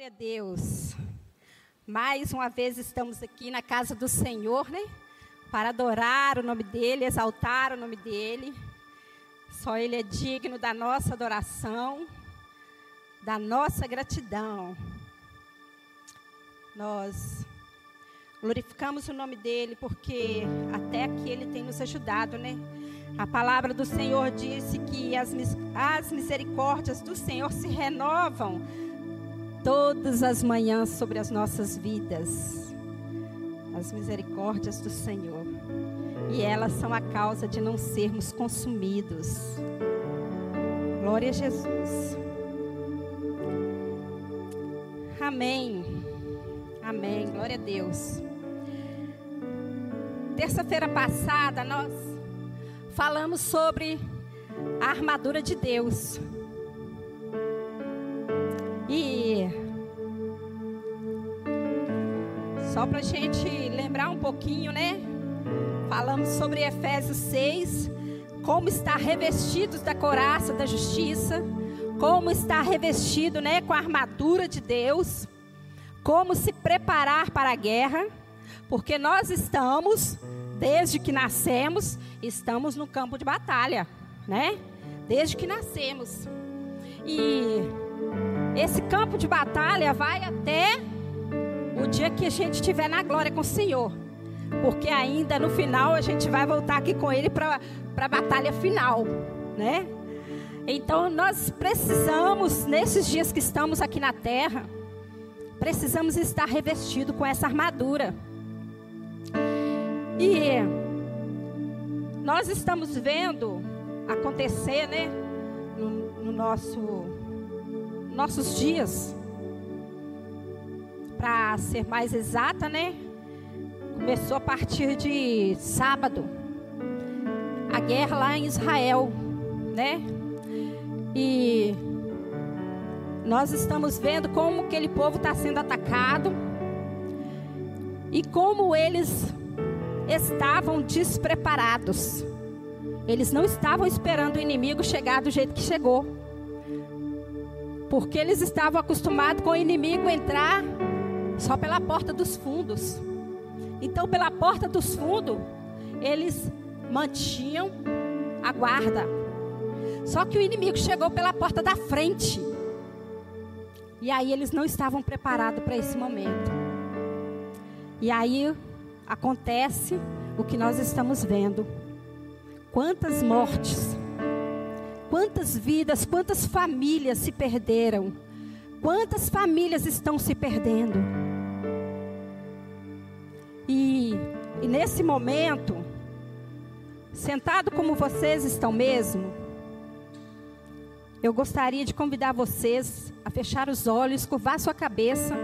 Glória a Deus. Mais uma vez estamos aqui na casa do Senhor, né? Para adorar o nome dEle, exaltar o nome dEle. Só Ele é digno da nossa adoração, da nossa gratidão. Nós glorificamos o nome dEle porque até aqui Ele tem nos ajudado, né? A palavra do Senhor disse que as, as misericórdias do Senhor se renovam todas as manhãs sobre as nossas vidas. As misericórdias do Senhor. E elas são a causa de não sermos consumidos. Glória a Jesus. Amém. Amém. Glória a Deus. Terça-feira passada nós falamos sobre a armadura de Deus. Só para a gente lembrar um pouquinho, né? Falamos sobre Efésios 6, como estar revestidos da coraça da justiça, como estar revestido, né, com a armadura de Deus, como se preparar para a guerra, porque nós estamos, desde que nascemos, estamos no campo de batalha, né? Desde que nascemos. E esse campo de batalha vai até o dia que a gente estiver na glória com o Senhor. Porque ainda no final a gente vai voltar aqui com Ele para a batalha final, né? Então nós precisamos, nesses dias que estamos aqui na terra, precisamos estar revestido com essa armadura. E nós estamos vendo acontecer, né, no, no nosso nossos dias. Para ser mais exata, né? Começou a partir de sábado. A guerra lá em Israel, né? E nós estamos vendo como aquele povo está sendo atacado e como eles estavam despreparados. Eles não estavam esperando o inimigo chegar do jeito que chegou. Porque eles estavam acostumados com o inimigo entrar só pela porta dos fundos. Então, pela porta dos fundos, eles mantinham a guarda. Só que o inimigo chegou pela porta da frente. E aí eles não estavam preparados para esse momento. E aí acontece o que nós estamos vendo. Quantas mortes Quantas vidas, quantas famílias se perderam? Quantas famílias estão se perdendo? E, e nesse momento, sentado como vocês estão mesmo, eu gostaria de convidar vocês a fechar os olhos, curvar sua cabeça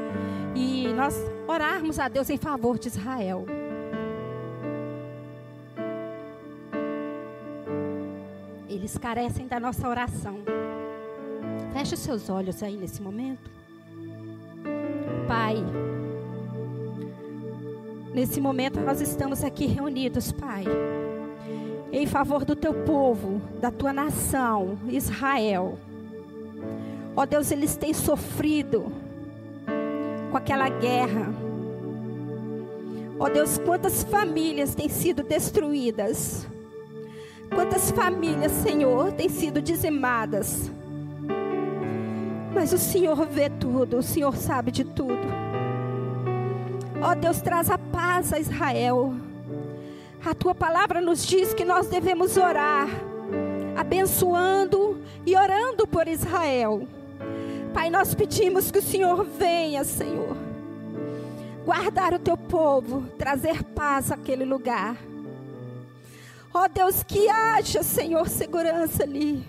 e nós orarmos a Deus em favor de Israel. Eles carecem da nossa oração. Feche os seus olhos aí nesse momento. Pai, nesse momento nós estamos aqui reunidos, Pai, em favor do teu povo, da tua nação, Israel. Ó oh, Deus, eles têm sofrido com aquela guerra. Ó oh, Deus, quantas famílias têm sido destruídas Quantas famílias, Senhor, têm sido dizimadas. Mas o Senhor vê tudo, o Senhor sabe de tudo. Ó oh, Deus, traz a paz a Israel. A tua palavra nos diz que nós devemos orar, abençoando e orando por Israel. Pai, nós pedimos que o Senhor venha, Senhor, guardar o teu povo, trazer paz àquele lugar. Ó oh, Deus, que haja, Senhor, segurança ali.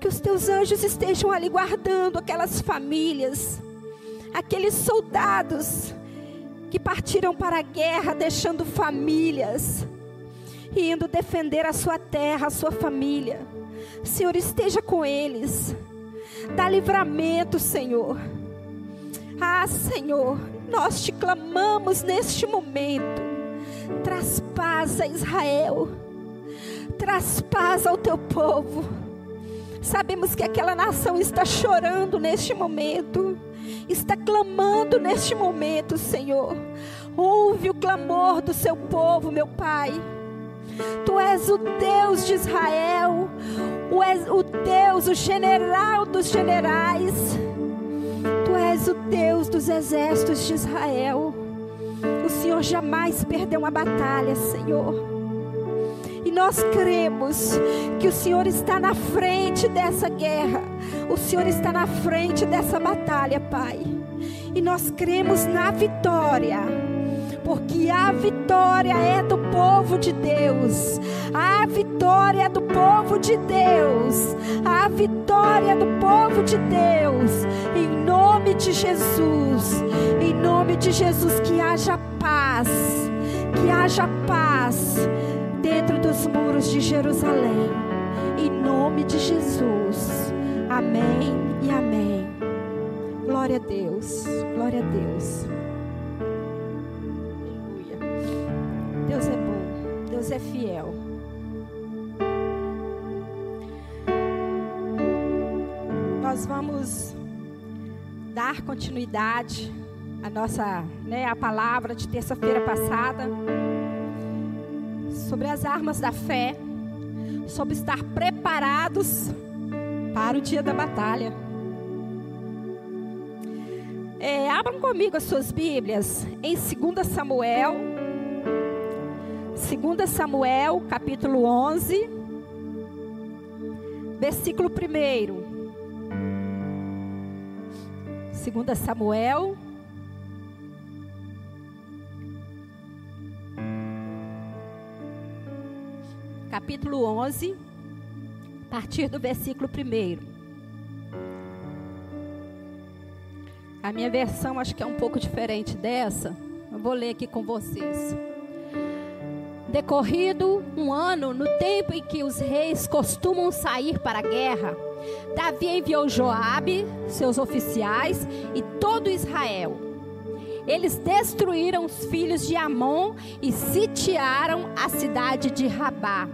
Que os teus anjos estejam ali guardando aquelas famílias, aqueles soldados que partiram para a guerra, deixando famílias, e indo defender a sua terra, a sua família. Senhor, esteja com eles. Dá livramento, Senhor. Ah, Senhor, nós te clamamos neste momento Traz paz a Israel. Traz paz ao teu povo. Sabemos que aquela nação está chorando neste momento, clamando neste momento, Senhor. Ouve o clamor do seu povo, meu Pai. Tu és o Deus de Israel, o, és o Deus, o general dos generais. Tu és o Deus dos exércitos de Israel. O Senhor jamais perdeu uma batalha, Senhor. E nós cremos que o Senhor está na frente dessa guerra. O Senhor está na frente dessa batalha, Pai. E nós cremos na vitória porque a vitória é do povo de Deus. A vitória é do povo de Deus. A vitória é do povo de Deus. Em nome de Jesus. Em nome de Jesus que haja paz. Que haja paz dentro dos muros de Jerusalém. Em nome de Jesus. Amém e amém. Glória a Deus. Glória a Deus. Deus é bom, Deus é fiel. Nós vamos dar continuidade à nossa, né, a palavra de terça-feira passada sobre as armas da fé, sobre estar preparados para o dia da batalha. É, abram comigo as suas Bíblias em 2 Samuel 2 Samuel, capítulo 11, versículo 1. 2 Samuel, capítulo 11, a partir do versículo 1. A minha versão acho que é um pouco diferente dessa. Eu vou ler aqui com vocês. Decorrido um ano, no tempo em que os reis costumam sair para a guerra, Davi enviou Joabe, seus oficiais e todo Israel. Eles destruíram os filhos de Amon e sitiaram a cidade de Rabá.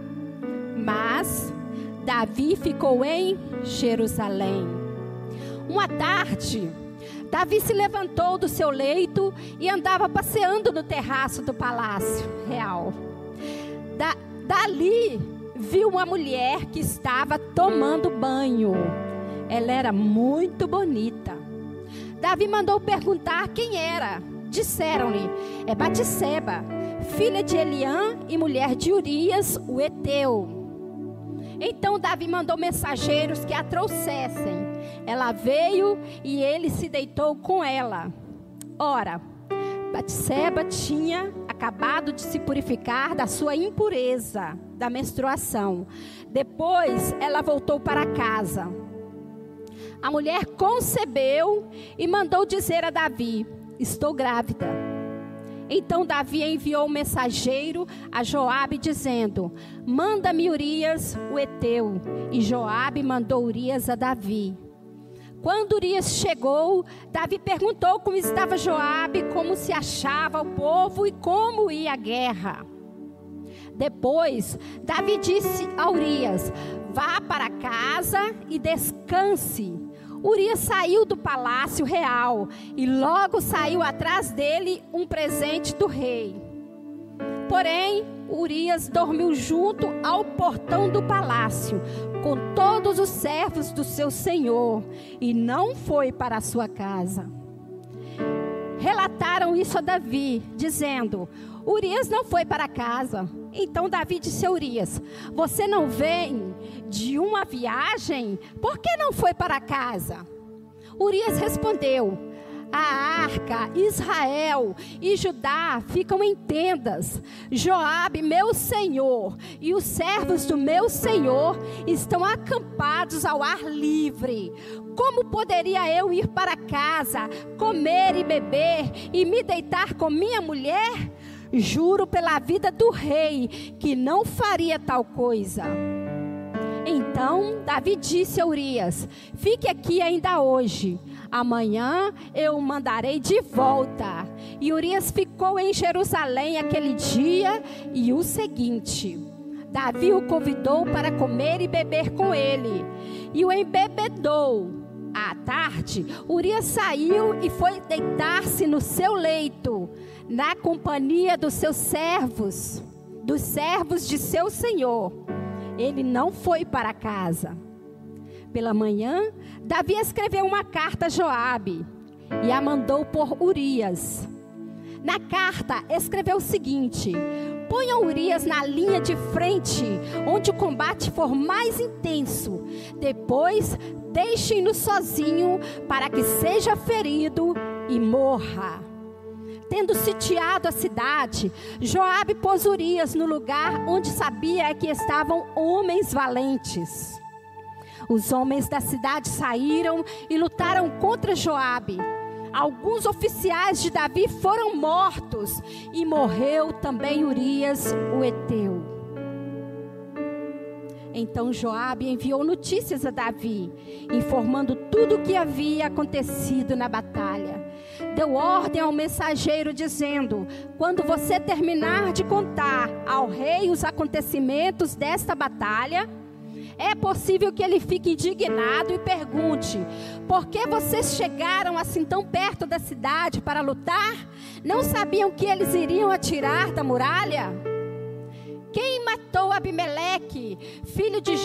Mas Davi ficou em Jerusalém. Uma tarde, Davi se levantou do seu leito e andava passeando no terraço do palácio real. Da, dali viu uma mulher que estava tomando banho. Ela era muito bonita. Davi mandou perguntar quem era. Disseram-lhe: É Batisseba, filha de Eliã e mulher de Urias, o Eteu. Então Davi mandou mensageiros que a trouxessem. Ela veio e ele se deitou com ela. Ora, Batseba tinha acabado de se purificar da sua impureza da menstruação. Depois ela voltou para casa. A mulher concebeu e mandou dizer a Davi: Estou grávida. Então Davi enviou um mensageiro a Joabe dizendo: Manda-me Urias, o heteu. E Joabe mandou Urias a Davi. Quando Urias chegou, Davi perguntou como estava Joabe, como se achava o povo e como ia a guerra. Depois, Davi disse a Urias: Vá para casa e descanse. Urias saiu do palácio real e logo saiu atrás dele um presente do rei. Porém, Urias dormiu junto ao portão do palácio, com todos os servos do seu senhor, e não foi para a sua casa. Relataram isso a Davi, dizendo: Urias não foi para casa. Então Davi disse a Urias: Você não vem de uma viagem? Por que não foi para casa? Urias respondeu: a arca, Israel e Judá ficam em tendas. Joabe, meu senhor, e os servos do meu senhor estão acampados ao ar livre. Como poderia eu ir para casa, comer e beber e me deitar com minha mulher? Juro pela vida do rei que não faria tal coisa. Então Davi disse a Urias: Fique aqui ainda hoje Amanhã eu o mandarei de volta. E Urias ficou em Jerusalém aquele dia e o seguinte. Davi o convidou para comer e beber com ele. E o embebedou. À tarde, Urias saiu e foi deitar-se no seu leito, na companhia dos seus servos, dos servos de seu senhor. Ele não foi para casa. Pela manhã, Davi escreveu uma carta a Joabe e a mandou por Urias. Na carta escreveu o seguinte: Ponham Urias na linha de frente, onde o combate for mais intenso. Depois, deixem-no sozinho para que seja ferido e morra. Tendo sitiado a cidade, Joabe pôs Urias no lugar onde sabia que estavam homens valentes. Os homens da cidade saíram e lutaram contra Joabe alguns oficiais de Davi foram mortos e morreu também Urias, o Eteu. Então Joabe enviou notícias a Davi, informando tudo o que havia acontecido na batalha. Deu ordem ao mensageiro dizendo: Quando você terminar de contar ao rei os acontecimentos desta batalha, é possível que ele fique indignado e pergunte: por que vocês chegaram assim tão perto da cidade para lutar? Não sabiam que eles iriam atirar da muralha? Quem matou Abimeleque, filho de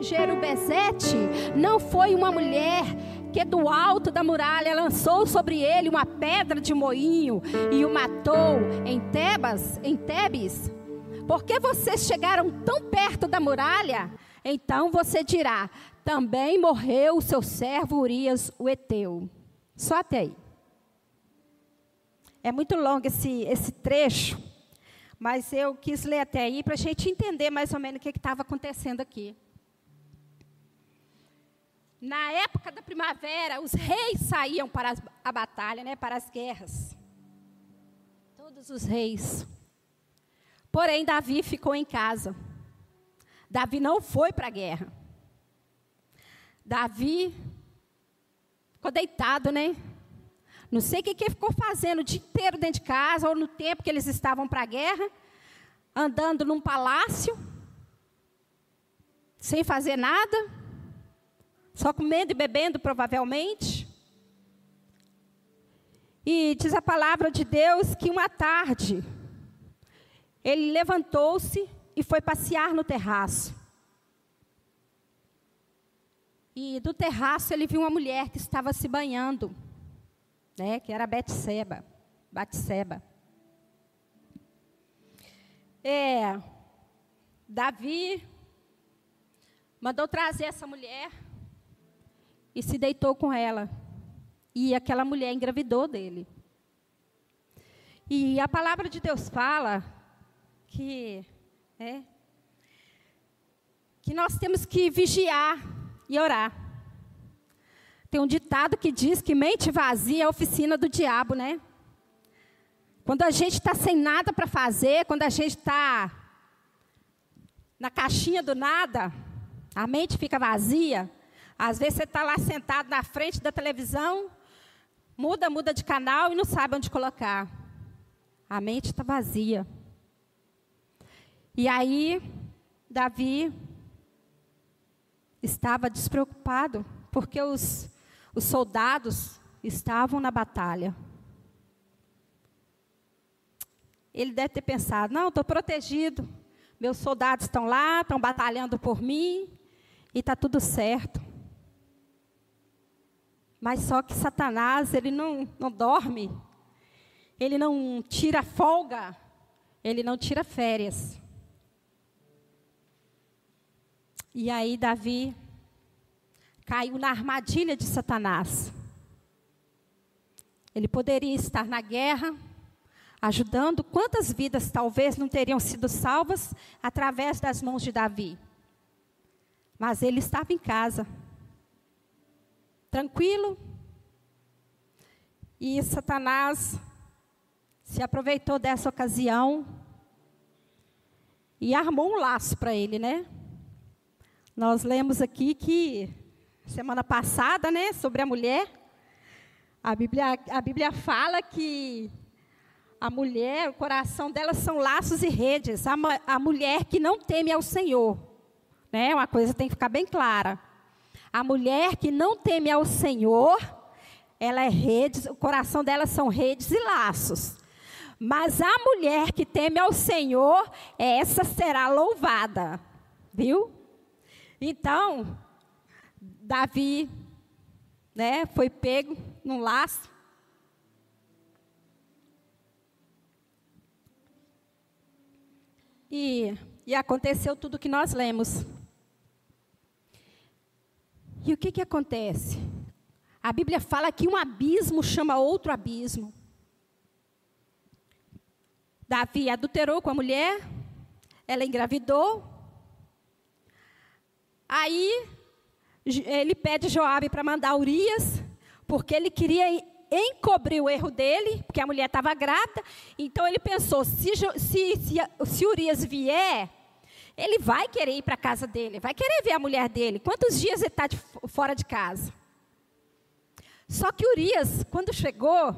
Jerubezete, não foi uma mulher que do alto da muralha lançou sobre ele uma pedra de moinho e o matou em Tebas, em Tebes? Por que vocês chegaram tão perto da muralha? Então você dirá: também morreu o seu servo Urias, o Eteu. Só até aí. É muito longo esse, esse trecho, mas eu quis ler até aí para a gente entender mais ou menos o que estava acontecendo aqui. Na época da primavera, os reis saíam para a batalha, né, para as guerras. Todos os reis. Porém, Davi ficou em casa. Davi não foi para a guerra. Davi ficou deitado, né? Não sei o que, que ele ficou fazendo o dia inteiro dentro de casa, ou no tempo que eles estavam para a guerra, andando num palácio, sem fazer nada, só comendo e bebendo, provavelmente. E diz a palavra de Deus que uma tarde, ele levantou-se e foi passear no terraço. E do terraço ele viu uma mulher que estava se banhando, né, que era Betseba, Batseba. É, Davi mandou trazer essa mulher e se deitou com ela. E aquela mulher engravidou dele. E a palavra de Deus fala que é, que nós temos que vigiar e orar. Tem um ditado que diz que mente vazia é oficina do diabo, né? Quando a gente está sem nada para fazer, quando a gente está na caixinha do nada, a mente fica vazia. Às vezes você está lá sentado na frente da televisão, muda, muda de canal e não sabe onde colocar. A mente está vazia. E aí, Davi estava despreocupado, porque os, os soldados estavam na batalha. Ele deve ter pensado: não, estou protegido, meus soldados estão lá, estão batalhando por mim, e está tudo certo. Mas só que Satanás, ele não, não dorme, ele não tira folga, ele não tira férias. E aí Davi caiu na armadilha de Satanás. Ele poderia estar na guerra, ajudando quantas vidas talvez não teriam sido salvas através das mãos de Davi. Mas ele estava em casa, tranquilo, e Satanás se aproveitou dessa ocasião e armou um laço para ele, né? Nós lemos aqui que semana passada, né, sobre a mulher, a Bíblia, a Bíblia fala que a mulher, o coração dela são laços e redes. A, a mulher que não teme ao Senhor, né? Uma coisa tem que ficar bem clara. A mulher que não teme ao Senhor, ela é redes, o coração dela são redes e laços. Mas a mulher que teme ao Senhor, essa será louvada. Viu? Então, Davi, né, foi pego num laço. E, e aconteceu tudo o que nós lemos. E o que, que acontece? A Bíblia fala que um abismo chama outro abismo. Davi adulterou com a mulher, ela engravidou. Aí ele pede Joabe para mandar Urias, porque ele queria encobrir o erro dele, porque a mulher estava grata. Então ele pensou: se, se, se, se Urias vier, ele vai querer ir para a casa dele, vai querer ver a mulher dele. Quantos dias ele está fora de casa? Só que Urias, quando chegou,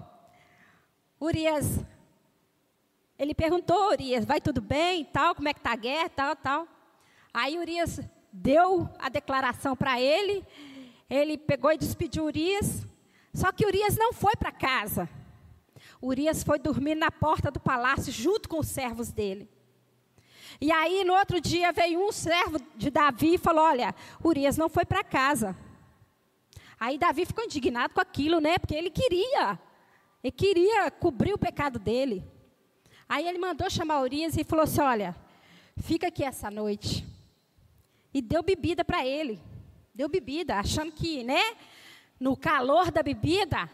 Urias, ele perguntou, Urias, vai tudo bem, tal, como é que está a guerra, tal, tal. Aí Urias deu a declaração para ele, ele pegou e despediu Urias, só que Urias não foi para casa. Urias foi dormir na porta do palácio junto com os servos dele. E aí, no outro dia, veio um servo de Davi e falou: Olha, Urias não foi para casa. Aí Davi ficou indignado com aquilo, né? Porque ele queria, ele queria cobrir o pecado dele. Aí ele mandou chamar Urias e falou assim: Olha, fica aqui essa noite. E deu bebida para ele. Deu bebida, achando que, né? No calor da bebida,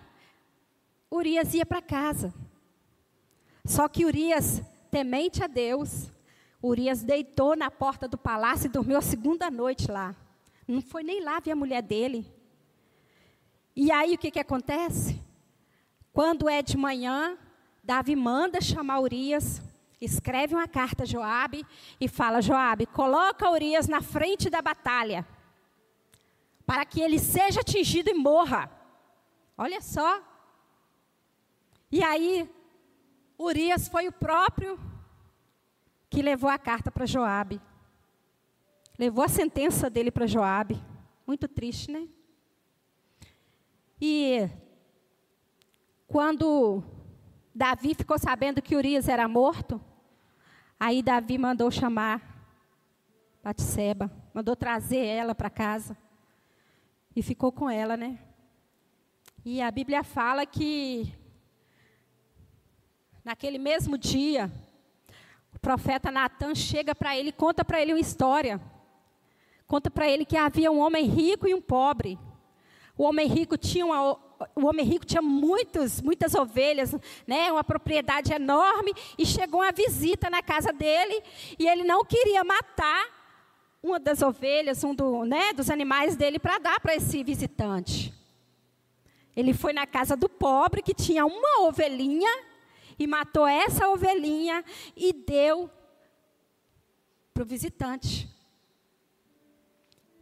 Urias ia para casa. Só que Urias, temente a Deus, Urias deitou na porta do palácio e dormiu a segunda noite lá. Não foi nem lá ver a mulher dele. E aí o que, que acontece? Quando é de manhã, Davi manda chamar Urias, escreve uma carta a Joabe e fala: Joabe, coloca Urias na frente da batalha, para que ele seja atingido e morra. Olha só. E aí, Urias foi o próprio que levou a carta para Joabe. Levou a sentença dele para Joabe. Muito triste, né? E quando Davi ficou sabendo que Urias era morto, aí Davi mandou chamar Batseba, mandou trazer ela para casa. E ficou com ela, né? E a Bíblia fala que naquele mesmo dia, o profeta Natan chega para ele e conta para ele uma história. Conta para ele que havia um homem rico e um pobre. O homem rico tinha uma, o homem rico tinha muitos, muitas ovelhas, né, uma propriedade enorme, e chegou uma visita na casa dele, e ele não queria matar uma das ovelhas, um do, né, dos animais dele, para dar para esse visitante. Ele foi na casa do pobre, que tinha uma ovelhinha, e matou essa ovelhinha e deu para o visitante.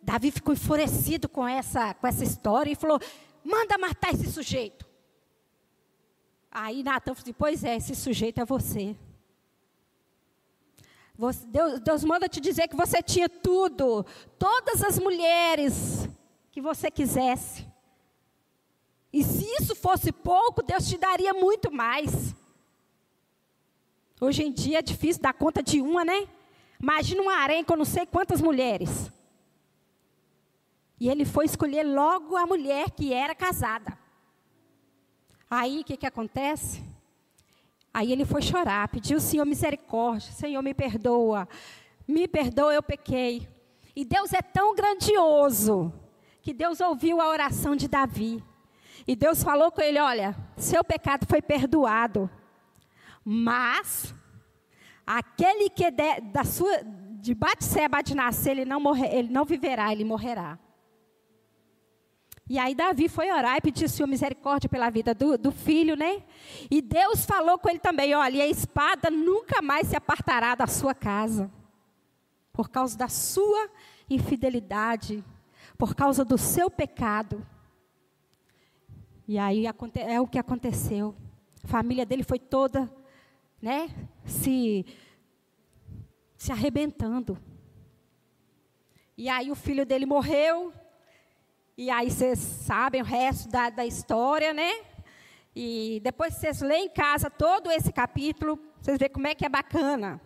Davi ficou enfurecido com essa, com essa história e falou: manda matar esse sujeito. Aí Natan falou assim: pois é, esse sujeito é você. você Deus, Deus manda te dizer que você tinha tudo, todas as mulheres que você quisesse. E se isso fosse pouco, Deus te daria muito mais. Hoje em dia é difícil dar conta de uma, né? Imagina um harém com não sei quantas mulheres. E ele foi escolher logo a mulher que era casada. Aí o que, que acontece? Aí ele foi chorar, pediu, Senhor, misericórdia, Senhor, me perdoa, me perdoa, eu pequei. E Deus é tão grandioso que Deus ouviu a oração de Davi. E Deus falou com ele: Olha, seu pecado foi perdoado. Mas aquele que de, da sua de Batseba de nascer, ele não ele não viverá, ele morrerá. E aí Davi foi orar e pediu Senhor misericórdia pela vida do, do filho, né? E Deus falou com ele também, olha, a espada nunca mais se apartará da sua casa. Por causa da sua infidelidade, por causa do seu pecado. E aí é o que aconteceu. A família dele foi toda né, se, se arrebentando. E aí o filho dele morreu, E aí vocês sabem o resto da, da história, né? E depois vocês leem em casa todo esse capítulo, vocês veem como é que é bacana.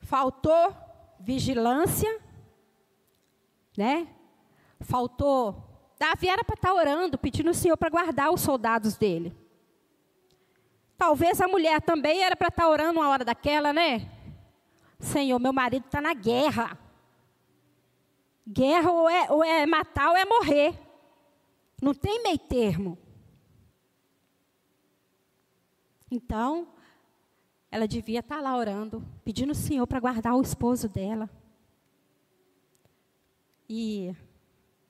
Faltou vigilância, né? Faltou. Davi era para estar tá orando, pedindo o Senhor para guardar os soldados dele. Talvez a mulher também era para estar tá orando uma hora daquela, né? Senhor, meu marido está na guerra. Guerra ou é, ou é matar ou é morrer. Não tem meio termo. Então, ela devia estar lá orando, pedindo o Senhor para guardar o esposo dela. E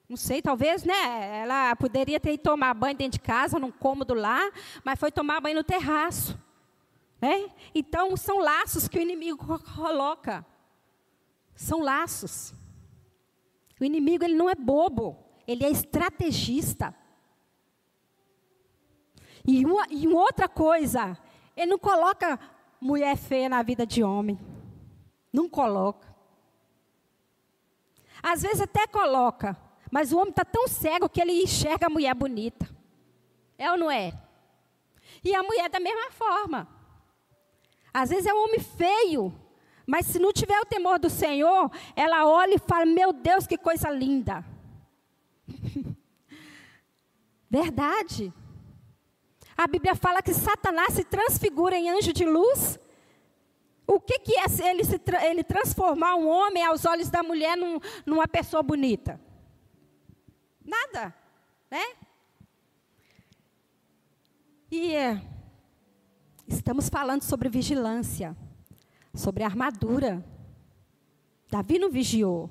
não sei, talvez, né? Ela poderia ter ido tomar banho dentro de casa, num cômodo lá, mas foi tomar banho no terraço. Né? Então, são laços que o inimigo coloca. São laços. O inimigo ele não é bobo, ele é estrategista. E uma, e uma outra coisa, ele não coloca mulher feia na vida de homem. Não coloca. Às vezes até coloca, mas o homem está tão cego que ele enxerga a mulher bonita. É ou não é? E a mulher da mesma forma. Às vezes é um homem feio, mas se não tiver o temor do Senhor, ela olha e fala: Meu Deus, que coisa linda. Verdade. A Bíblia fala que Satanás se transfigura em anjo de luz. O que, que é ele, se, ele transformar um homem aos olhos da mulher num, numa pessoa bonita? Nada, né? E é, estamos falando sobre vigilância, sobre armadura. Davi não vigiou.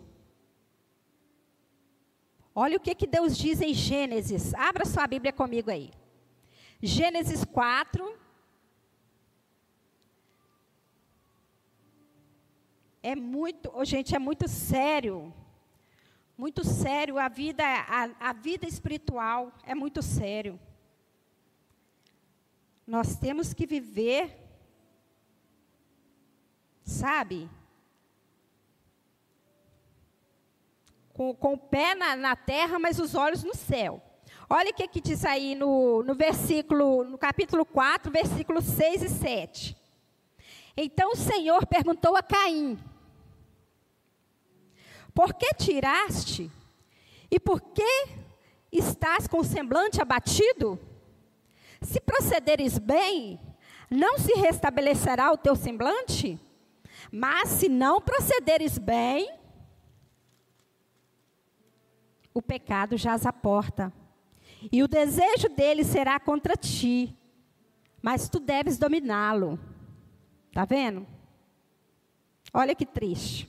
Olha o que, que Deus diz em Gênesis. Abra sua Bíblia comigo aí. Gênesis 4. É muito, oh, gente, é muito sério. Muito sério. A vida, a, a vida espiritual é muito sério. Nós temos que viver, sabe? Com, com o pé na, na terra, mas os olhos no céu. Olha o que, que diz aí no, no versículo, no capítulo 4, versículos 6 e 7. Então o Senhor perguntou a Caim: Por que tiraste? E por que estás com o semblante abatido? Se procederes bem, não se restabelecerá o teu semblante? Mas se não procederes bem, o pecado jaz à porta e o desejo dele será contra ti, mas tu deves dominá-lo. Está vendo? Olha que triste.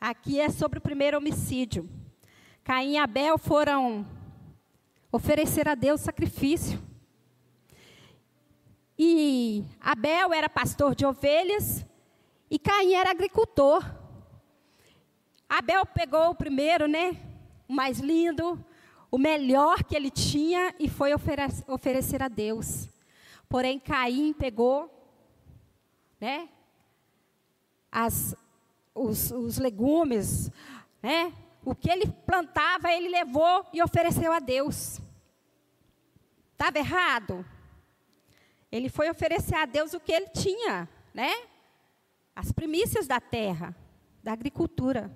Aqui é sobre o primeiro homicídio. Caim e Abel foram oferecer a Deus sacrifício. E Abel era pastor de ovelhas e Caim era agricultor. Abel pegou o primeiro, né? O mais lindo, o melhor que ele tinha e foi oferecer a Deus. Porém, Caim pegou, né, as, os, os legumes, né, o que ele plantava, ele levou e ofereceu a Deus. Estava errado? Ele foi oferecer a Deus o que ele tinha, né? As primícias da terra, da agricultura.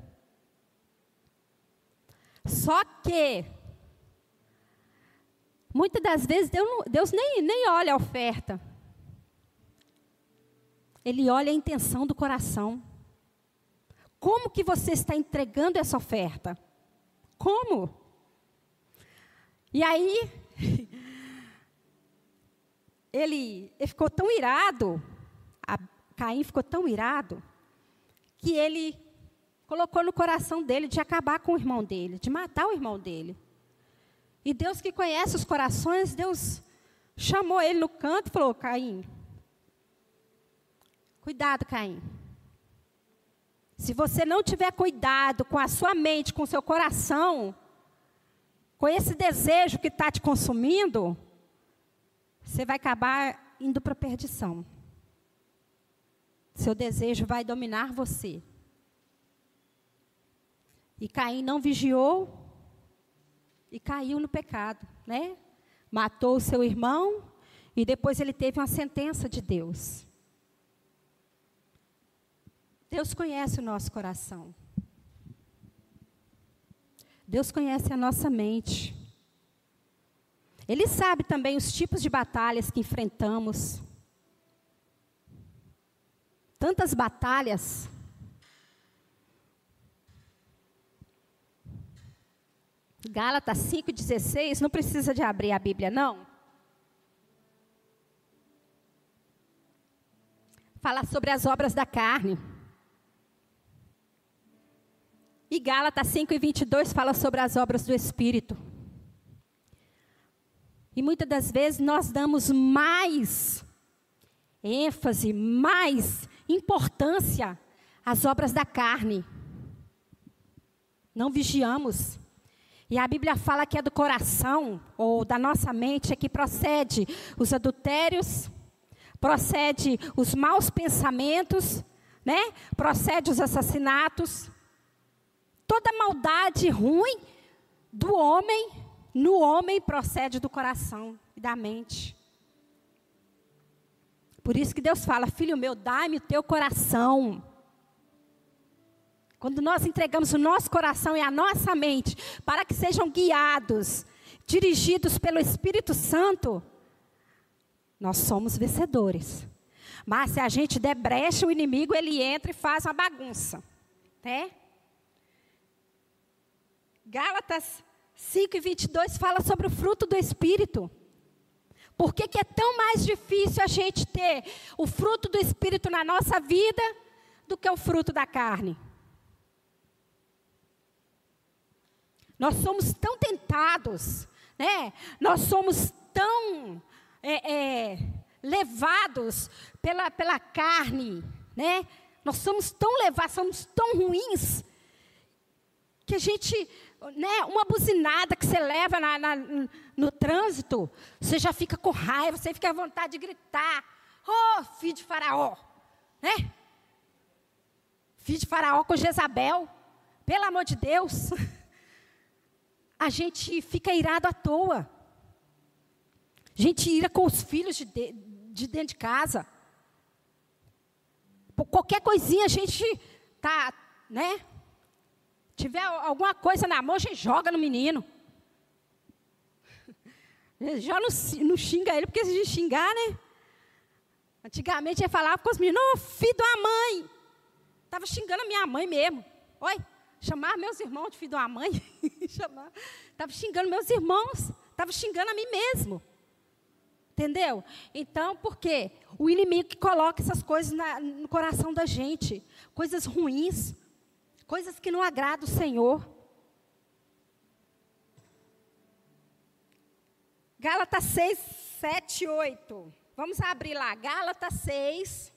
Só que Muitas das vezes Deus, nem, nem olha a oferta. Ele olha a intenção do coração. Como que você está entregando essa oferta? Como? E aí, ele, ele ficou tão irado, Caim ficou tão irado, que ele colocou no coração dele de acabar com o irmão dele, de matar o irmão dele. E Deus que conhece os corações, Deus chamou ele no canto e falou: Caim, cuidado, Caim. Se você não tiver cuidado com a sua mente, com o seu coração, com esse desejo que está te consumindo, você vai acabar indo para a perdição. Seu desejo vai dominar você. E Caim não vigiou e caiu no pecado, né? Matou o seu irmão e depois ele teve uma sentença de Deus. Deus conhece o nosso coração. Deus conhece a nossa mente. Ele sabe também os tipos de batalhas que enfrentamos. Tantas batalhas Gálatas 5,16, não precisa de abrir a Bíblia, não. Fala sobre as obras da carne. E Gálatas 5,22 fala sobre as obras do Espírito. E muitas das vezes nós damos mais ênfase, mais importância às obras da carne. Não vigiamos. E a Bíblia fala que é do coração, ou da nossa mente, é que procede os adultérios, procede os maus pensamentos, né? Procede os assassinatos. Toda maldade ruim do homem, no homem procede do coração e da mente. Por isso que Deus fala: Filho meu, dá-me o teu coração. Quando nós entregamos o nosso coração e a nossa mente para que sejam guiados, dirigidos pelo Espírito Santo, nós somos vencedores. Mas se a gente der brecha, o inimigo ele entra e faz uma bagunça, né? Gálatas 5 e 22 fala sobre o fruto do Espírito. Por que, que é tão mais difícil a gente ter o fruto do Espírito na nossa vida do que o fruto da carne? Nós somos tão tentados, né? Nós somos tão é, é, levados pela, pela carne, né? Nós somos tão levados, somos tão ruins, que a gente, né, uma buzinada que você leva na, na, no trânsito, você já fica com raiva, você fica à vontade de gritar, oh, filho de faraó, né? Filho de faraó com Jezabel, pelo amor de Deus. a gente fica irado à toa. A gente ira com os filhos de, de, de dentro de casa. Por qualquer coisinha a gente tá, né? Tiver alguma coisa na mão, gente joga no menino. Já não, não xinga ele, porque se xingar, né? Antigamente ele falava com os meninos, oh, filho da mãe. Estava xingando a minha mãe mesmo. Oi, chamar meus irmãos de filho da mãe, estava xingando meus irmãos, estava xingando a mim mesmo. Entendeu? Então, por quê? O inimigo que coloca essas coisas na, no coração da gente, coisas ruins, coisas que não agradam o Senhor. Gálatas 6, 7, 8. Vamos abrir lá. Gálatas 6,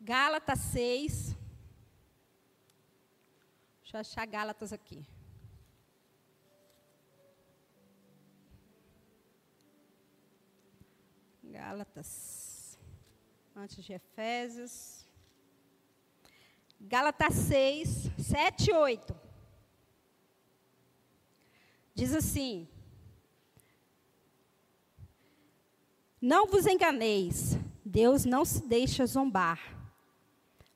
Gálatas 6. Deixa eu achar Gálatas aqui. Gálatas. Antes de Efésios. Gálatas 6, 7 e 8. Diz assim: Não vos enganeis, Deus não se deixa zombar.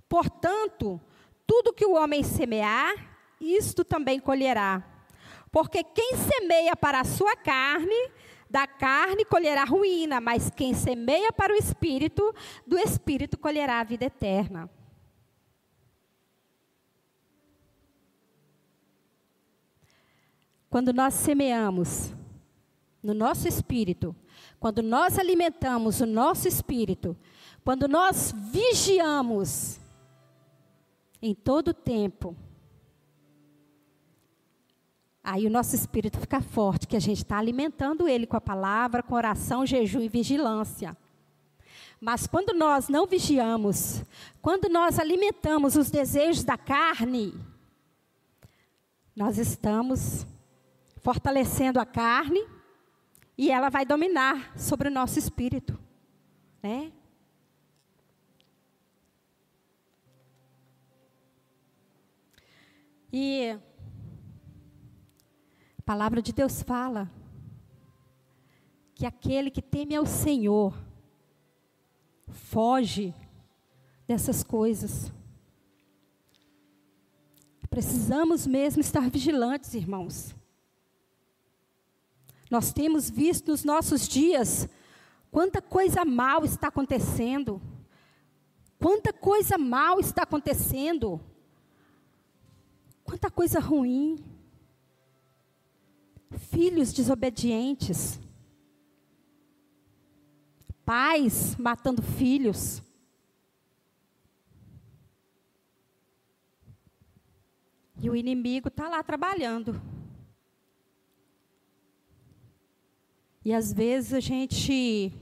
Portanto, tudo que o homem semear, isto também colherá. Porque quem semeia para a sua carne, da carne colherá ruína, mas quem semeia para o espírito, do espírito colherá a vida eterna. Quando nós semeamos no nosso espírito, quando nós alimentamos o nosso espírito, quando nós vigiamos em todo o tempo. Aí o nosso espírito fica forte, que a gente está alimentando ele com a palavra, com oração, jejum e vigilância. Mas quando nós não vigiamos, quando nós alimentamos os desejos da carne, nós estamos fortalecendo a carne e ela vai dominar sobre o nosso espírito, né? E a palavra de Deus fala que aquele que teme ao Senhor foge dessas coisas. Precisamos mesmo estar vigilantes, irmãos. Nós temos visto nos nossos dias quanta coisa mal está acontecendo. Quanta coisa mal está acontecendo. Quanta coisa ruim. Filhos desobedientes. Pais matando filhos. E o inimigo está lá trabalhando. E às vezes a gente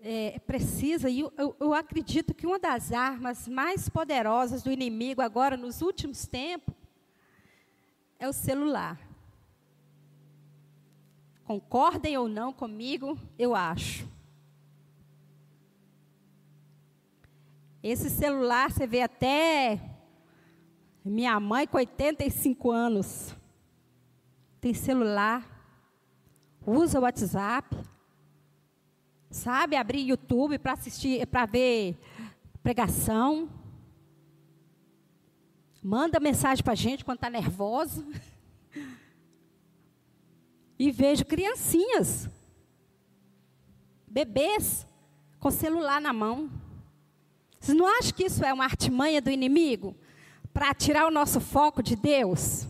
é, precisa, e eu, eu, eu acredito que uma das armas mais poderosas do inimigo agora, nos últimos tempos, é o celular. Concordem ou não comigo, eu acho. Esse celular, você vê até minha mãe, com 85 anos, tem celular, usa o WhatsApp, sabe abrir YouTube para assistir, para ver pregação, manda mensagem para a gente quando está nervosa. E vejo criancinhas, bebês, com celular na mão. Vocês não acham que isso é uma artimanha do inimigo? para tirar o nosso foco de Deus?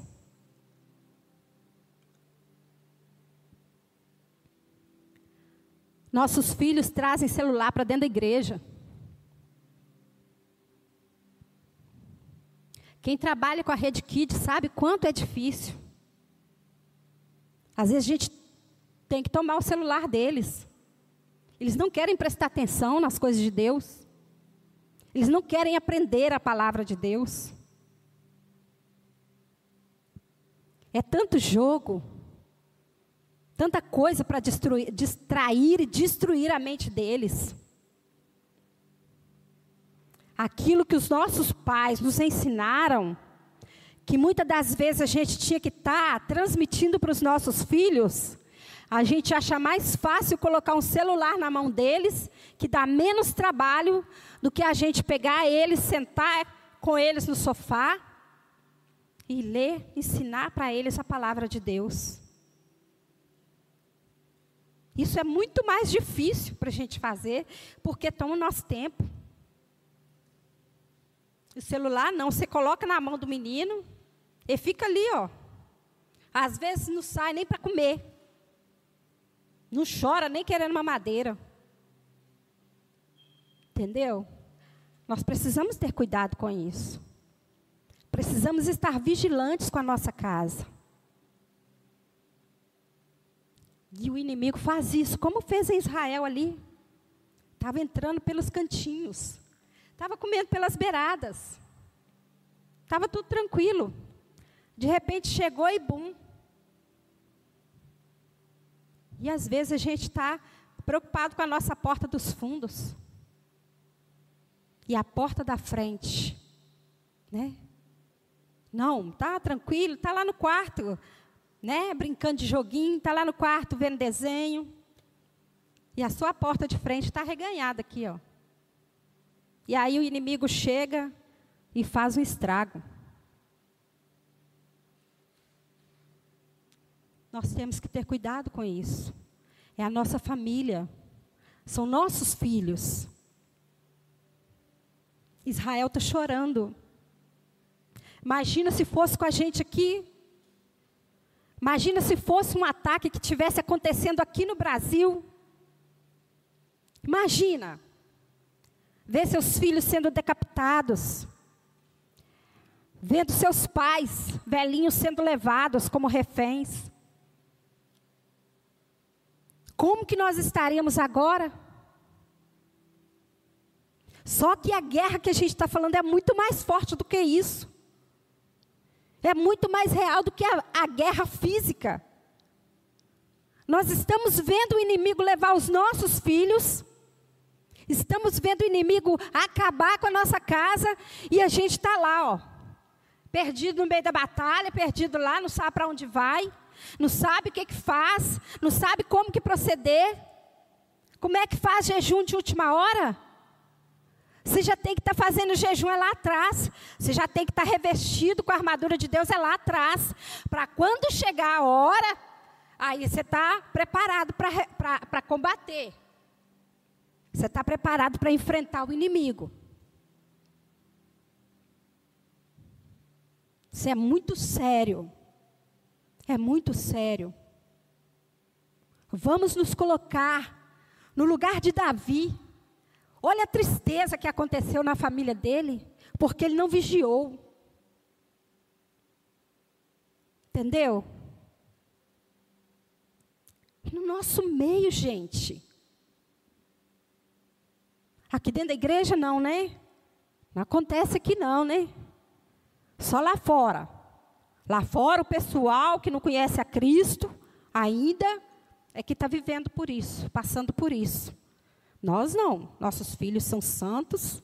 Nossos filhos trazem celular para dentro da igreja. Quem trabalha com a Rede Kids sabe quanto é difícil. Às vezes a gente tem que tomar o celular deles. Eles não querem prestar atenção nas coisas de Deus. Eles não querem aprender a palavra de Deus. É tanto jogo, tanta coisa para distrair e destruir a mente deles. Aquilo que os nossos pais nos ensinaram, que muitas das vezes a gente tinha que estar tá transmitindo para os nossos filhos, a gente acha mais fácil colocar um celular na mão deles, que dá menos trabalho do que a gente pegar eles, sentar com eles no sofá e ler, ensinar para eles a palavra de Deus. Isso é muito mais difícil para a gente fazer, porque toma o nosso tempo. O celular não, você coloca na mão do menino e fica ali, ó. Às vezes não sai nem para comer. Não chora nem querendo uma madeira. Entendeu? Nós precisamos ter cuidado com isso. Precisamos estar vigilantes com a nossa casa. E o inimigo faz isso, como fez em Israel ali. Estava entrando pelos cantinhos. Estava comendo pelas beiradas. Estava tudo tranquilo. De repente chegou e bum. E às vezes a gente está preocupado com a nossa porta dos fundos. E a porta da frente. Né? Não, tá tranquilo, tá lá no quarto, né? Brincando de joguinho, tá lá no quarto vendo desenho. E a sua porta de frente está reganhada aqui, ó. E aí o inimigo chega e faz um estrago. Nós temos que ter cuidado com isso. É a nossa família, são nossos filhos. Israel está chorando Imagina se fosse com a gente aqui. Imagina se fosse um ataque que tivesse acontecendo aqui no Brasil. Imagina. Ver seus filhos sendo decapitados. Vendo seus pais, velhinhos, sendo levados como reféns. Como que nós estaríamos agora? Só que a guerra que a gente está falando é muito mais forte do que isso. É muito mais real do que a, a guerra física. Nós estamos vendo o inimigo levar os nossos filhos, estamos vendo o inimigo acabar com a nossa casa, e a gente está lá, ó, perdido no meio da batalha, perdido lá, não sabe para onde vai, não sabe o que, que faz, não sabe como que proceder. Como é que faz jejum de última hora? Você já tem que estar tá fazendo jejum é lá atrás. Você já tem que estar tá revestido com a armadura de Deus é lá atrás. Para quando chegar a hora, aí você está preparado para combater. Você está preparado para enfrentar o inimigo. Isso é muito sério. É muito sério. Vamos nos colocar no lugar de Davi. Olha a tristeza que aconteceu na família dele, porque ele não vigiou. Entendeu? No nosso meio, gente. Aqui dentro da igreja não, né? Não acontece aqui não, né? Só lá fora. Lá fora o pessoal que não conhece a Cristo ainda é que está vivendo por isso, passando por isso. Nós não. Nossos filhos são santos.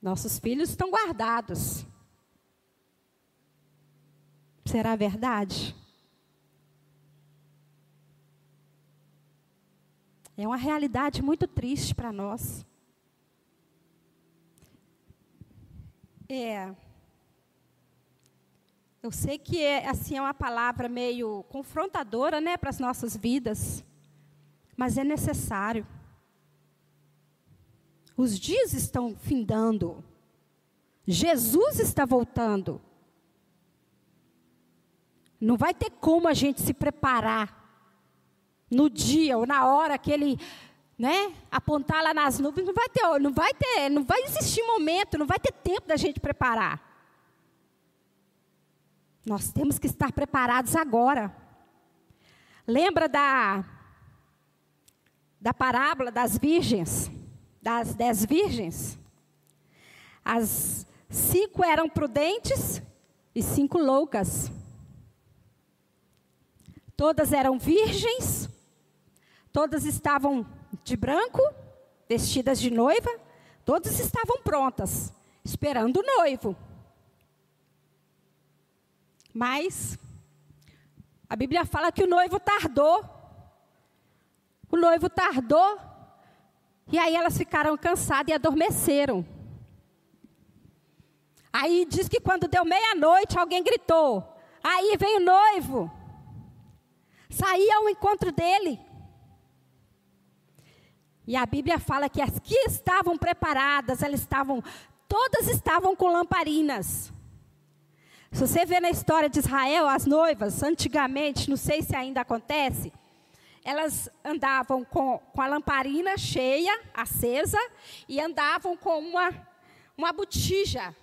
Nossos filhos estão guardados. Será verdade? É uma realidade muito triste para nós. É. Eu sei que é, assim, é uma palavra meio confrontadora né, para as nossas vidas, mas é necessário. Os dias estão findando. Jesus está voltando. Não vai ter como a gente se preparar no dia ou na hora que ele, né, apontar lá nas nuvens, não vai ter, não vai ter, não vai existir momento, não vai ter tempo da gente preparar. Nós temos que estar preparados agora. Lembra da da parábola das virgens, das dez virgens? As cinco eram prudentes e cinco loucas. Todas eram virgens, todas estavam de branco, vestidas de noiva, todas estavam prontas, esperando o noivo. Mas a Bíblia fala que o noivo tardou. O noivo tardou. E aí elas ficaram cansadas e adormeceram. Aí diz que quando deu meia-noite, alguém gritou: Aí vem o noivo. Saía ao encontro dele. E a Bíblia fala que as que estavam preparadas, elas estavam, todas estavam com lamparinas. Se você vê na história de Israel, as noivas, antigamente, não sei se ainda acontece, elas andavam com, com a lamparina cheia, acesa, e andavam com uma, uma botija,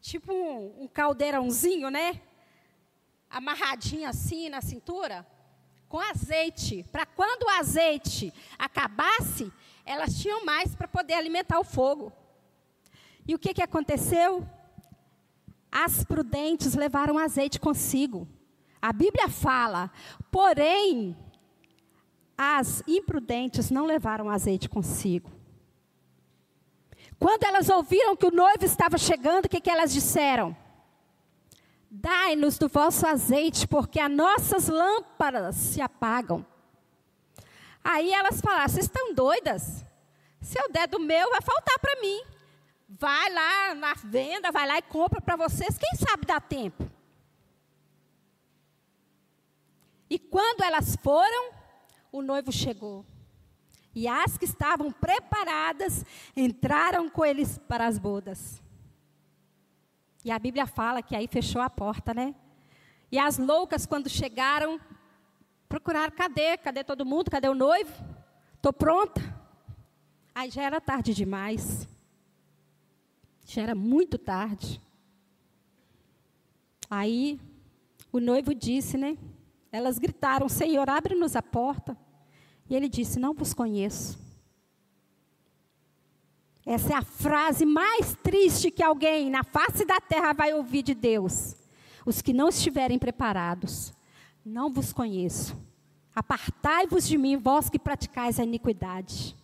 tipo um, um caldeirãozinho, né? Amarradinho assim na cintura, com azeite. Para quando o azeite acabasse, elas tinham mais para poder alimentar o fogo. E o que, que aconteceu? As prudentes levaram azeite consigo. A Bíblia fala, porém, as imprudentes não levaram azeite consigo. Quando elas ouviram que o noivo estava chegando, o que, que elas disseram? Dai-nos do vosso azeite, porque as nossas lâmpadas se apagam. Aí elas falaram: vocês estão doidas? Se eu der do meu, vai faltar para mim. Vai lá na venda, vai lá e compra para vocês. Quem sabe dá tempo. E quando elas foram, o noivo chegou. E as que estavam preparadas entraram com eles para as bodas. E a Bíblia fala que aí fechou a porta, né? E as loucas, quando chegaram, procuraram: cadê? Cadê todo mundo? Cadê o noivo? Estou pronta. Aí já era tarde demais. Já era muito tarde. Aí o noivo disse, né? Elas gritaram: Senhor, abre-nos a porta. E ele disse: Não vos conheço. Essa é a frase mais triste que alguém na face da terra vai ouvir de Deus. Os que não estiverem preparados, não vos conheço. Apartai-vos de mim, vós que praticais a iniquidade.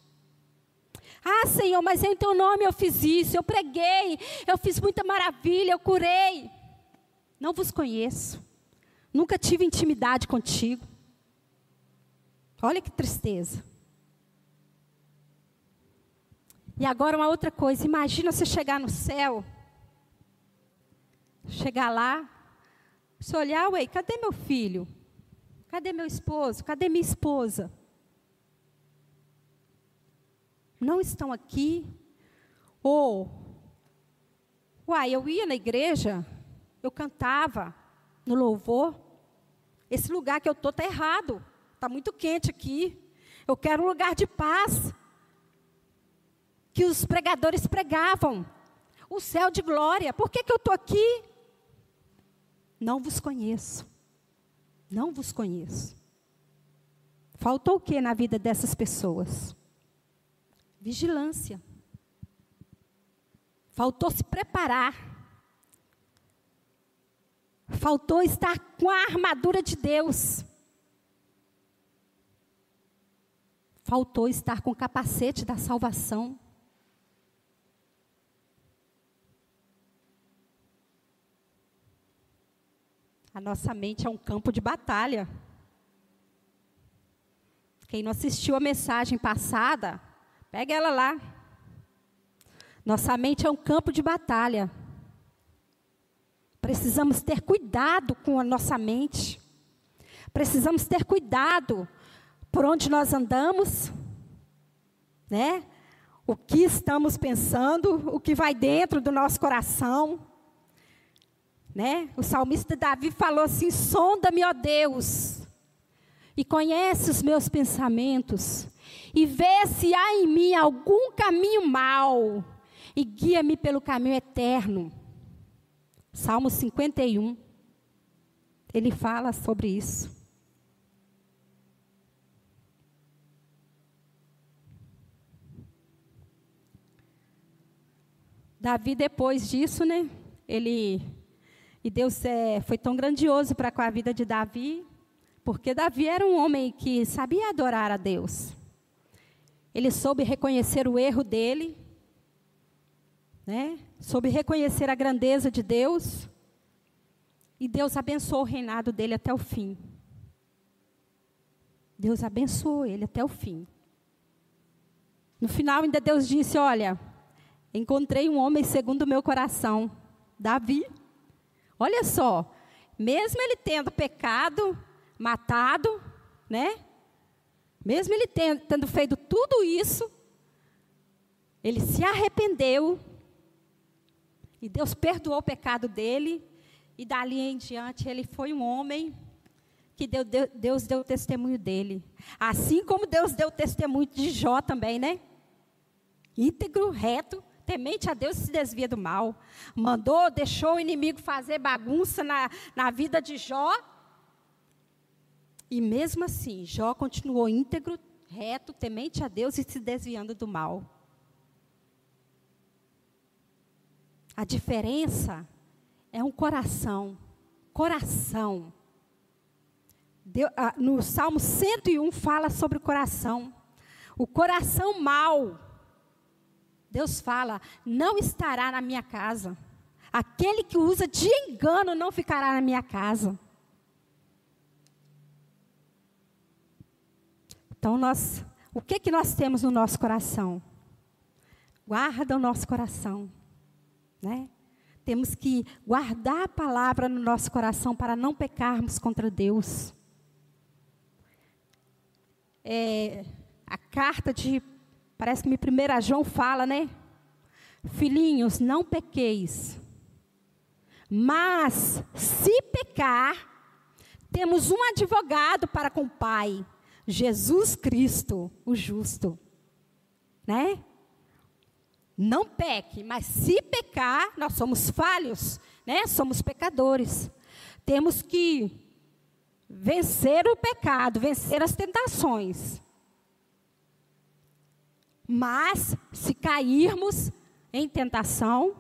Ah, Senhor, mas em teu nome eu fiz isso, eu preguei, eu fiz muita maravilha, eu curei. Não vos conheço. Nunca tive intimidade contigo. Olha que tristeza. E agora uma outra coisa, imagina você chegar no céu, chegar lá, você olhar, ué, cadê meu filho? Cadê meu esposo? Cadê minha esposa? Não estão aqui? Ou, uai, eu ia na igreja, eu cantava no louvor, esse lugar que eu estou está errado, está muito quente aqui, eu quero um lugar de paz, que os pregadores pregavam, o céu de glória, por que, que eu estou aqui? Não vos conheço. Não vos conheço. Faltou o que na vida dessas pessoas? Vigilância. Faltou se preparar. Faltou estar com a armadura de Deus. Faltou estar com o capacete da salvação. A nossa mente é um campo de batalha. Quem não assistiu a mensagem passada, pega ela lá. Nossa mente é um campo de batalha. Precisamos ter cuidado com a nossa mente. Precisamos ter cuidado por onde nós andamos, né? O que estamos pensando, o que vai dentro do nosso coração. Né? O salmista Davi falou assim: sonda-me, ó Deus, e conhece os meus pensamentos, e vê se há em mim algum caminho mau, e guia-me pelo caminho eterno. Salmo 51. Ele fala sobre isso. Davi, depois disso, né? Ele e Deus é, foi tão grandioso para com a vida de Davi, porque Davi era um homem que sabia adorar a Deus. Ele soube reconhecer o erro dele, né? soube reconhecer a grandeza de Deus, e Deus abençoou o reinado dele até o fim. Deus abençoou ele até o fim. No final, ainda Deus disse: Olha, encontrei um homem segundo o meu coração, Davi. Olha só, mesmo ele tendo pecado, matado, né? Mesmo ele tendo, feito tudo isso, ele se arrependeu e Deus perdoou o pecado dele e dali em diante ele foi um homem que deu, Deus deu testemunho dele. Assim como Deus deu testemunho de Jó também, né? Íntegro, reto, temente a Deus se desvia do mal. Mandou, deixou o inimigo fazer bagunça na, na vida de Jó. E mesmo assim, Jó continuou íntegro, reto, temente a Deus e se desviando do mal. A diferença é um coração. Coração. Deus, ah, no Salmo 101 fala sobre o coração. O coração mau Deus fala: não estará na minha casa. Aquele que usa de engano não ficará na minha casa. Então nós, o que que nós temos no nosso coração? Guarda o nosso coração, né? Temos que guardar a palavra no nosso coração para não pecarmos contra Deus. É, a carta de Parece que me primeira João fala, né? Filhinhos, não pequeis. Mas, se pecar, temos um advogado para com o Pai, Jesus Cristo, o justo. Né? Não peque, mas se pecar, nós somos falhos, né? Somos pecadores. Temos que vencer o pecado, vencer as tentações. Mas, se cairmos em tentação,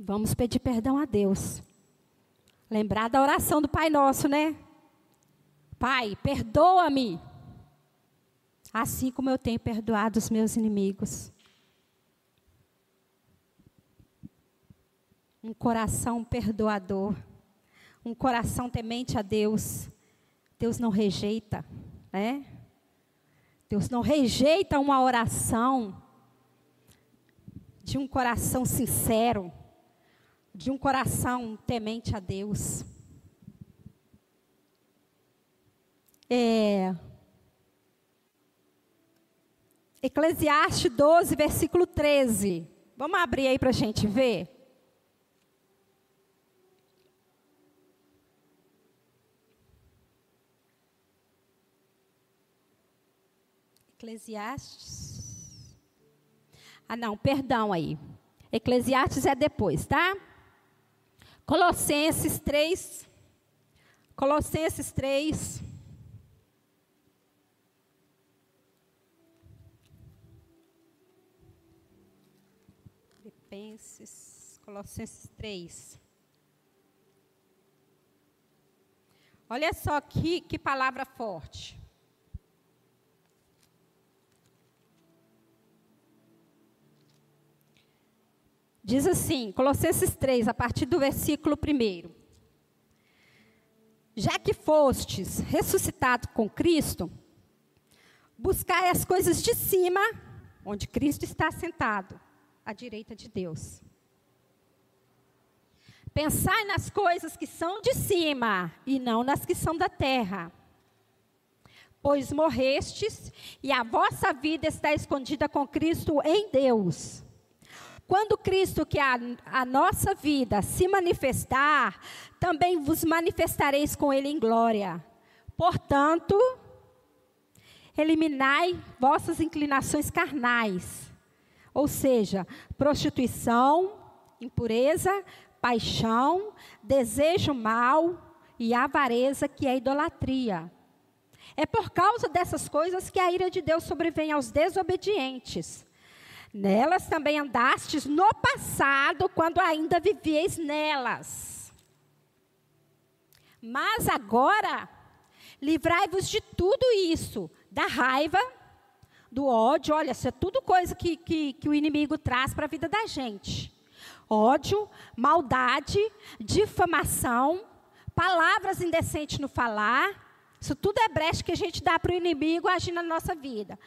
vamos pedir perdão a Deus. Lembrar da oração do Pai Nosso, né? Pai, perdoa-me. assim como eu tenho perdoado os meus inimigos. Um coração perdoador, um coração temente a Deus. Deus não rejeita, né? Deus não rejeita uma oração de um coração sincero, de um coração temente a Deus. É, Eclesiastes 12, versículo 13. Vamos abrir aí para a gente ver? Eclesiastes. Ah, não, perdão aí. Eclesiastes é depois, tá? Colossenses 3. Colossenses 3. Filipenses, Colossenses 3. Olha só que, que palavra forte. Diz assim, Colossenses 3, a partir do versículo 1. Já que fostes ressuscitado com Cristo, buscai as coisas de cima, onde Cristo está sentado, à direita de Deus. Pensai nas coisas que são de cima e não nas que são da terra. Pois morrestes e a vossa vida está escondida com Cristo em Deus. Quando Cristo, que é a, a nossa vida, se manifestar, também vos manifestareis com Ele em glória. Portanto, eliminai vossas inclinações carnais, ou seja, prostituição, impureza, paixão, desejo mal e avareza, que é idolatria. É por causa dessas coisas que a ira de Deus sobrevém aos desobedientes. Nelas também andastes no passado, quando ainda vivieis nelas. Mas agora, livrai-vos de tudo isso, da raiva, do ódio. Olha, isso é tudo coisa que, que, que o inimigo traz para a vida da gente. Ódio, maldade, difamação, palavras indecentes no falar. Isso tudo é brecha que a gente dá para o inimigo agir na nossa vida.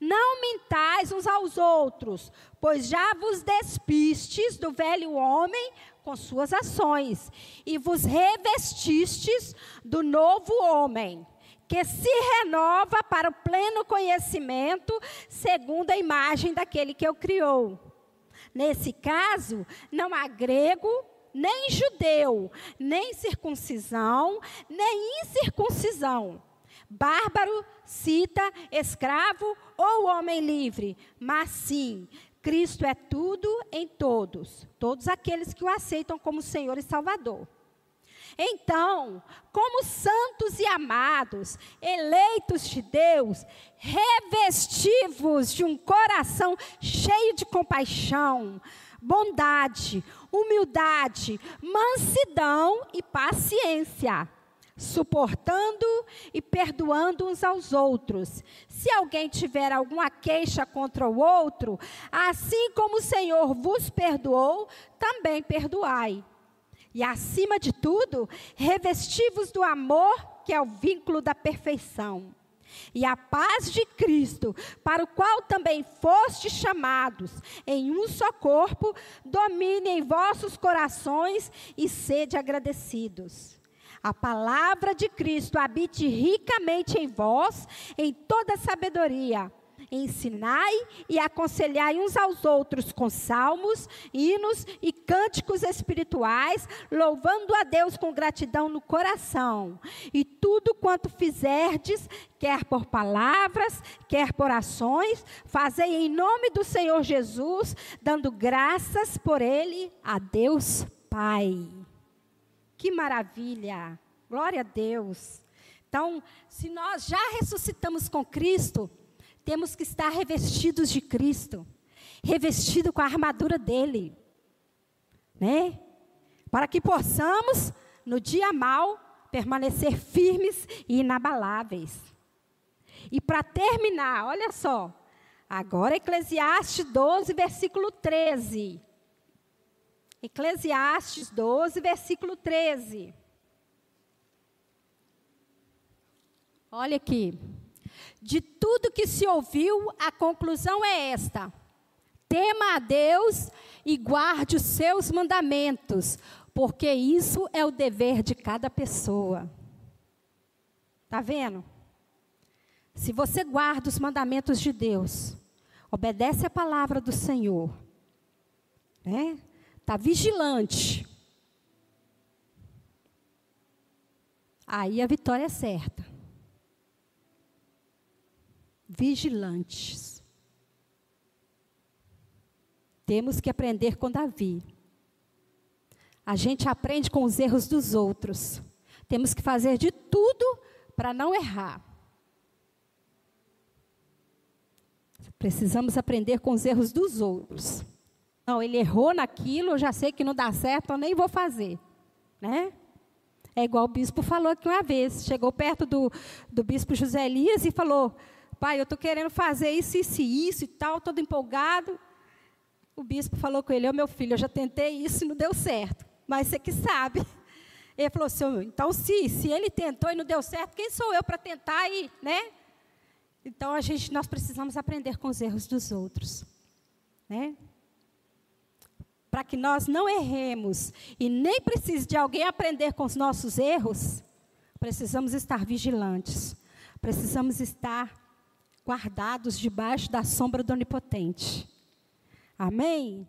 Não mintais uns aos outros, pois já vos despistes do velho homem com suas ações, e vos revestistes do novo homem, que se renova para o pleno conhecimento, segundo a imagem daquele que o criou. Nesse caso, não há grego, nem judeu, nem circuncisão, nem incircuncisão bárbaro, cita, escravo ou homem livre, mas sim, Cristo é tudo em todos, todos aqueles que o aceitam como Senhor e Salvador. Então, como santos e amados, eleitos de Deus, revestivos de um coração cheio de compaixão, bondade, humildade, mansidão e paciência suportando e perdoando uns aos outros. Se alguém tiver alguma queixa contra o outro, assim como o Senhor vos perdoou, também perdoai. E acima de tudo, revestivos do amor, que é o vínculo da perfeição. E a paz de Cristo, para o qual também fostes chamados em um só corpo, domine em vossos corações e sede agradecidos a palavra de Cristo habite ricamente em vós, em toda sabedoria. Ensinai e aconselhai uns aos outros com salmos, hinos e cânticos espirituais, louvando a Deus com gratidão no coração. E tudo quanto fizerdes, quer por palavras, quer por ações, fazei em nome do Senhor Jesus, dando graças por Ele a Deus Pai. Que maravilha! Glória a Deus. Então, se nós já ressuscitamos com Cristo, temos que estar revestidos de Cristo, revestido com a armadura dele, né? Para que possamos, no dia mal, permanecer firmes e inabaláveis. E para terminar, olha só. Agora Eclesiastes 12, versículo 13. Eclesiastes 12, versículo 13. Olha aqui. De tudo que se ouviu, a conclusão é esta: tema a Deus e guarde os seus mandamentos, porque isso é o dever de cada pessoa. Está vendo? Se você guarda os mandamentos de Deus, obedece a palavra do Senhor, né? Está vigilante. Aí a vitória é certa. Vigilantes. Temos que aprender com Davi. A gente aprende com os erros dos outros. Temos que fazer de tudo para não errar. Precisamos aprender com os erros dos outros. Não, ele errou naquilo, eu já sei que não dá certo, eu nem vou fazer. Né? É igual o bispo falou aqui uma vez. Chegou perto do, do bispo José Elias e falou: Pai, eu estou querendo fazer isso, isso isso e tal, todo empolgado. O bispo falou com ele: Ô oh, meu filho, eu já tentei isso e não deu certo mas você que sabe. Ele falou assim, então se, se ele tentou e não deu certo, quem sou eu para tentar e, né? Então a gente, nós precisamos aprender com os erros dos outros, né? Para que nós não erremos e nem precise de alguém aprender com os nossos erros, precisamos estar vigilantes, precisamos estar guardados debaixo da sombra do Onipotente. Amém?